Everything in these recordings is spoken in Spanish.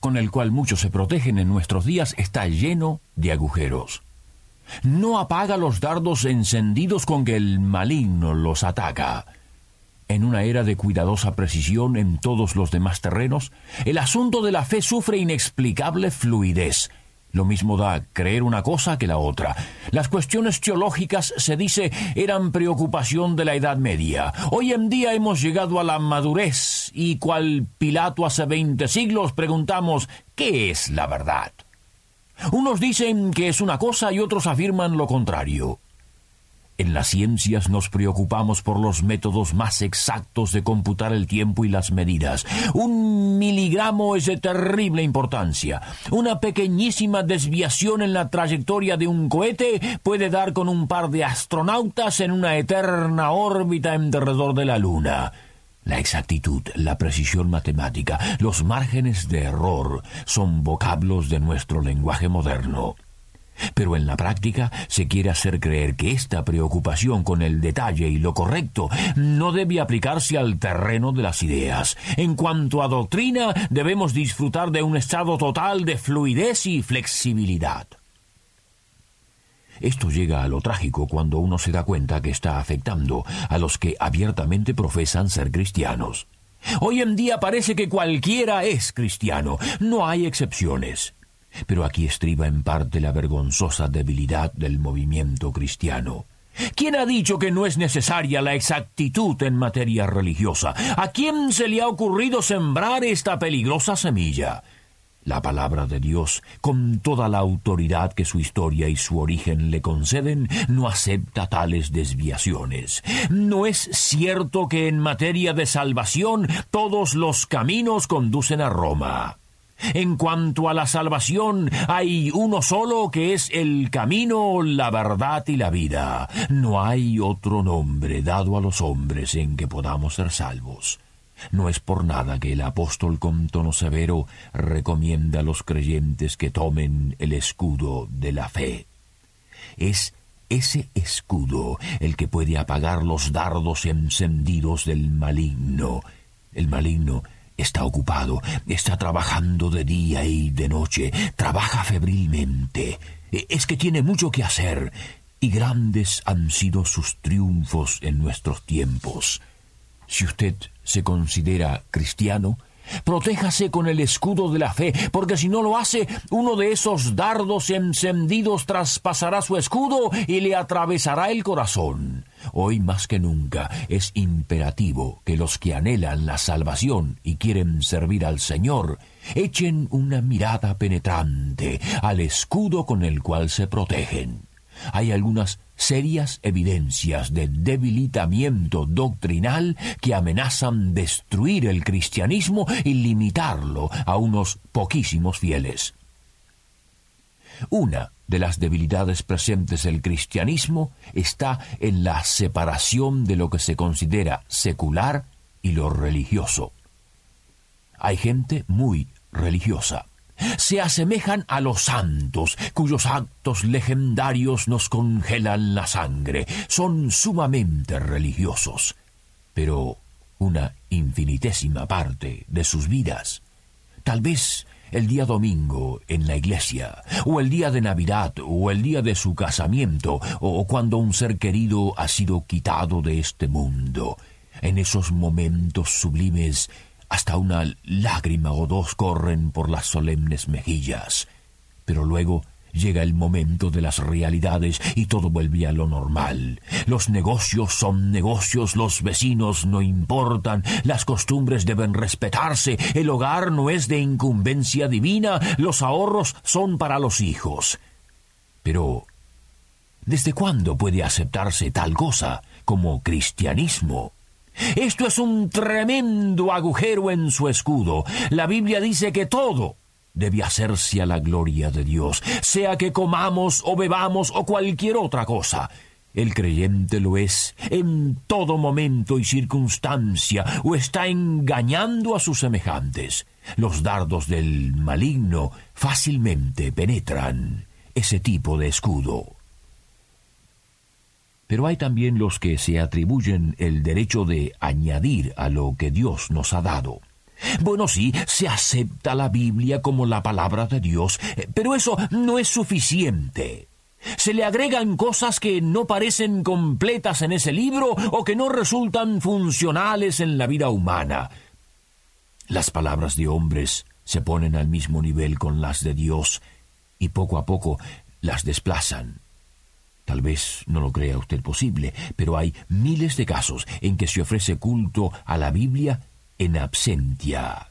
con el cual muchos se protegen en nuestros días está lleno de agujeros. No apaga los dardos encendidos con que el maligno los ataca. En una era de cuidadosa precisión en todos los demás terrenos, el asunto de la fe sufre inexplicable fluidez. Lo mismo da creer una cosa que la otra. Las cuestiones teológicas, se dice, eran preocupación de la Edad Media. Hoy en día hemos llegado a la madurez y cual Pilato hace veinte siglos preguntamos ¿qué es la verdad? Unos dicen que es una cosa y otros afirman lo contrario. En las ciencias nos preocupamos por los métodos más exactos de computar el tiempo y las medidas. Un miligramo es de terrible importancia. Una pequeñísima desviación en la trayectoria de un cohete puede dar con un par de astronautas en una eterna órbita en derredor de la Luna. La exactitud, la precisión matemática, los márgenes de error son vocablos de nuestro lenguaje moderno. Pero en la práctica se quiere hacer creer que esta preocupación con el detalle y lo correcto no debe aplicarse al terreno de las ideas. En cuanto a doctrina, debemos disfrutar de un estado total de fluidez y flexibilidad. Esto llega a lo trágico cuando uno se da cuenta que está afectando a los que abiertamente profesan ser cristianos. Hoy en día parece que cualquiera es cristiano, no hay excepciones. Pero aquí estriba en parte la vergonzosa debilidad del movimiento cristiano. ¿Quién ha dicho que no es necesaria la exactitud en materia religiosa? ¿A quién se le ha ocurrido sembrar esta peligrosa semilla? La palabra de Dios, con toda la autoridad que su historia y su origen le conceden, no acepta tales desviaciones. No es cierto que en materia de salvación todos los caminos conducen a Roma. En cuanto a la salvación, hay uno solo que es el camino, la verdad y la vida. No hay otro nombre dado a los hombres en que podamos ser salvos. No es por nada que el apóstol con tono severo recomienda a los creyentes que tomen el escudo de la fe. Es ese escudo el que puede apagar los dardos encendidos del maligno. El maligno Está ocupado, está trabajando de día y de noche, trabaja febrilmente. E, es que tiene mucho que hacer, y grandes han sido sus triunfos en nuestros tiempos. Si usted se considera cristiano, Protéjase con el escudo de la fe, porque si no lo hace, uno de esos dardos encendidos traspasará su escudo y le atravesará el corazón. Hoy más que nunca es imperativo que los que anhelan la salvación y quieren servir al Señor echen una mirada penetrante al escudo con el cual se protegen. Hay algunas serias evidencias de debilitamiento doctrinal que amenazan destruir el cristianismo y limitarlo a unos poquísimos fieles. Una de las debilidades presentes del cristianismo está en la separación de lo que se considera secular y lo religioso. Hay gente muy religiosa, se asemejan a los santos, cuyos actos legendarios nos congelan la sangre. Son sumamente religiosos, pero una infinitésima parte de sus vidas, tal vez el día domingo en la iglesia, o el día de Navidad, o el día de su casamiento, o cuando un ser querido ha sido quitado de este mundo, en esos momentos sublimes hasta una lágrima o dos corren por las solemnes mejillas. Pero luego llega el momento de las realidades y todo vuelve a lo normal. Los negocios son negocios, los vecinos no importan, las costumbres deben respetarse, el hogar no es de incumbencia divina, los ahorros son para los hijos. Pero, ¿desde cuándo puede aceptarse tal cosa como cristianismo? Esto es un tremendo agujero en su escudo. La Biblia dice que todo debe hacerse a la gloria de Dios, sea que comamos o bebamos o cualquier otra cosa. El creyente lo es en todo momento y circunstancia, o está engañando a sus semejantes. Los dardos del maligno fácilmente penetran ese tipo de escudo. Pero hay también los que se atribuyen el derecho de añadir a lo que Dios nos ha dado. Bueno, sí, se acepta la Biblia como la palabra de Dios, pero eso no es suficiente. Se le agregan cosas que no parecen completas en ese libro o que no resultan funcionales en la vida humana. Las palabras de hombres se ponen al mismo nivel con las de Dios y poco a poco las desplazan. Tal vez no lo crea usted posible, pero hay miles de casos en que se ofrece culto a la Biblia en absentia.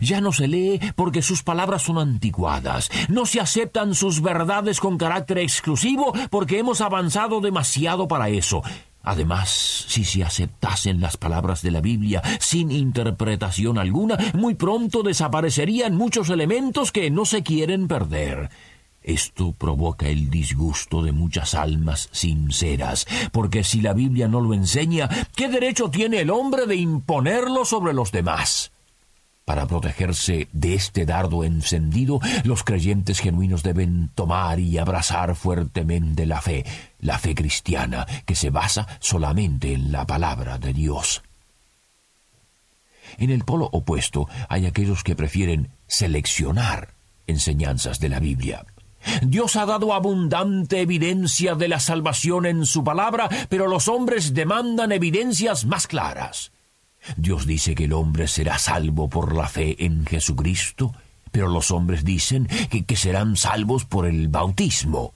Ya no se lee porque sus palabras son anticuadas. No se aceptan sus verdades con carácter exclusivo porque hemos avanzado demasiado para eso. Además, si se aceptasen las palabras de la Biblia sin interpretación alguna, muy pronto desaparecerían muchos elementos que no se quieren perder. Esto provoca el disgusto de muchas almas sinceras, porque si la Biblia no lo enseña, ¿qué derecho tiene el hombre de imponerlo sobre los demás? Para protegerse de este dardo encendido, los creyentes genuinos deben tomar y abrazar fuertemente la fe, la fe cristiana, que se basa solamente en la palabra de Dios. En el polo opuesto hay aquellos que prefieren seleccionar enseñanzas de la Biblia. Dios ha dado abundante evidencia de la salvación en su palabra, pero los hombres demandan evidencias más claras. Dios dice que el hombre será salvo por la fe en Jesucristo, pero los hombres dicen que, serán salvos por el bautismo.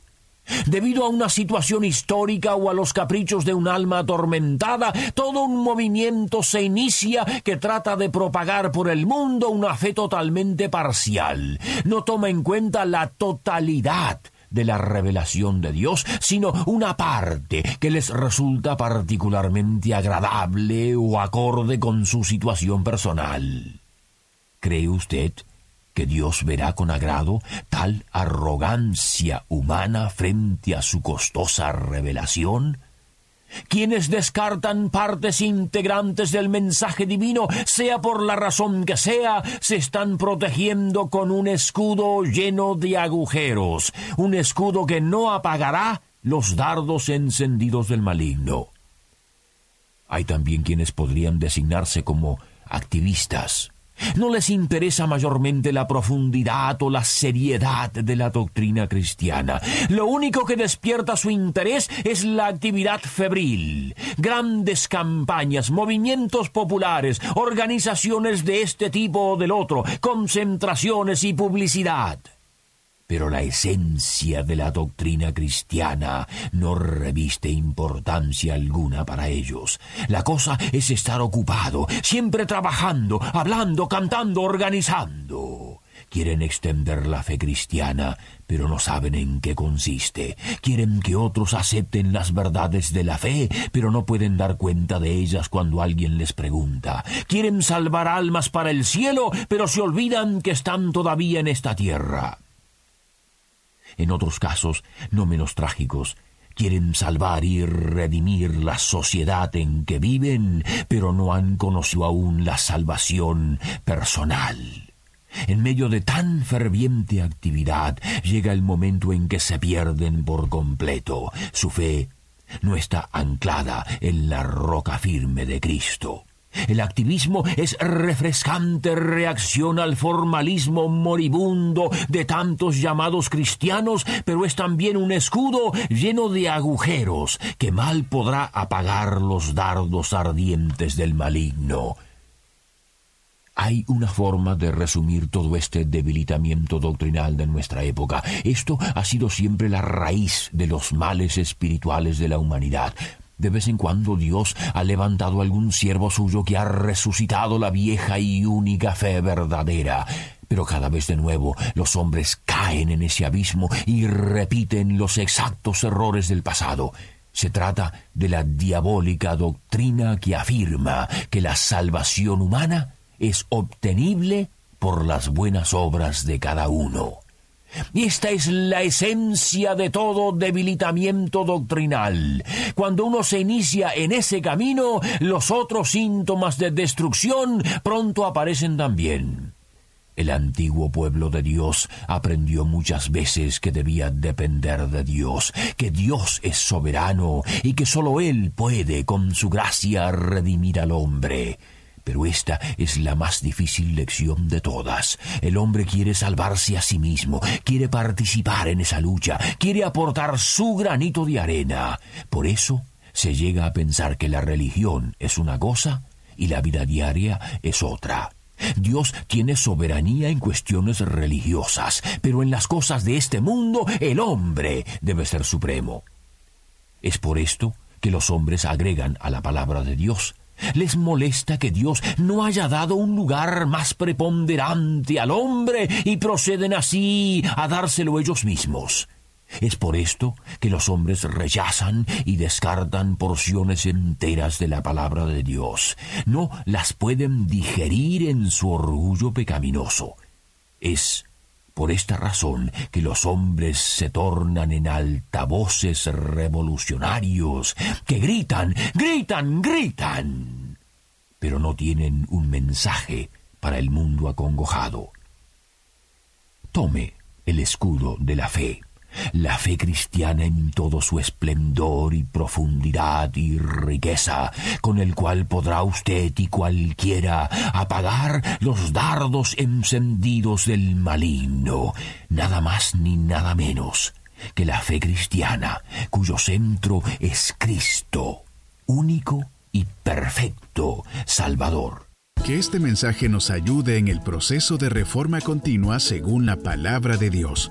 Debido a una situación histórica o a los caprichos de un alma atormentada, todo un movimiento se inicia que trata de propagar por el mundo una fe totalmente parcial. No toma en cuenta la totalidad de la revelación de Dios, sino una parte que les resulta particularmente agradable o acorde con su situación personal. ¿Cree usted que Dios verá con agrado tal arrogancia humana frente a su costosa revelación? Quienes descartan partes integrantes del mensaje divino, sea por la razón que sea, se están protegiendo con un escudo lleno de agujeros, un escudo que no apagará los dardos encendidos del maligno. Hay también quienes podrían designarse como activistas, no les interesa mayormente la profundidad o la seriedad de la doctrina cristiana. Lo único que despierta su interés es la actividad febril. Grandes campañas, movimientos populares, organizaciones de este tipo o del otro, concentraciones y publicidad pero la esencia de la doctrina cristiana no reviste importancia alguna para ellos. La cosa es estar ocupado, siempre trabajando, hablando, cantando, organizando. Quieren extender la fe cristiana, pero no saben en qué consiste. Quieren que otros acepten las verdades de la fe, pero no pueden dar cuenta de ellas cuando alguien les pregunta. Quieren salvar almas para el cielo, pero se olvidan que están todavía en esta tierra. En otros casos, no menos trágicos, quieren salvar y redimir la sociedad en que viven, pero no han conocido aún la salvación personal. En medio de tan ferviente actividad llega el momento en que se pierden por completo. Su fe no está anclada en la roca firme de Cristo. El activismo es refrescante reacción al formalismo moribundo de tantos llamados cristianos, pero es también un escudo lleno de agujeros que mal podrá apagar los dardos ardientes del maligno. Hay una forma de resumir todo este debilitamiento doctrinal de nuestra época. Esto ha sido siempre la raíz de los males espirituales de la humanidad. De vez en cuando Dios ha levantado algún siervo suyo que ha resucitado la vieja y única fe verdadera. Pero cada vez de nuevo los hombres caen en ese abismo y repiten los exactos errores del pasado. Se trata de la diabólica doctrina que afirma que la salvación humana es obtenible por las buenas obras de cada uno. Y esta es la esencia de todo debilitamiento doctrinal. Cuando uno se inicia en ese camino, los otros síntomas de destrucción pronto aparecen también. El antiguo pueblo de Dios aprendió muchas veces que debía depender de Dios, que Dios es soberano y que sólo Él puede con su gracia redimir al hombre. Pero esta es la más difícil lección de todas. El hombre quiere salvarse a sí mismo, quiere participar en esa lucha, quiere aportar su granito de arena. Por eso se llega a pensar que la religión es una cosa y la vida diaria es otra. Dios tiene soberanía en cuestiones religiosas, pero en las cosas de este mundo el hombre debe ser supremo. Es por esto que los hombres agregan a la palabra de Dios. Les molesta que Dios no haya dado un lugar más preponderante al hombre y proceden así a dárselo ellos mismos. Es por esto que los hombres rechazan y descartan porciones enteras de la palabra de Dios. No las pueden digerir en su orgullo pecaminoso. Es por esta razón que los hombres se tornan en altavoces revolucionarios que gritan, gritan, gritan, pero no tienen un mensaje para el mundo acongojado. Tome el escudo de la fe la fe cristiana en todo su esplendor y profundidad y riqueza, con el cual podrá usted y cualquiera apagar los dardos encendidos del maligno, nada más ni nada menos que la fe cristiana, cuyo centro es Cristo, único y perfecto Salvador. Que este mensaje nos ayude en el proceso de reforma continua según la palabra de Dios.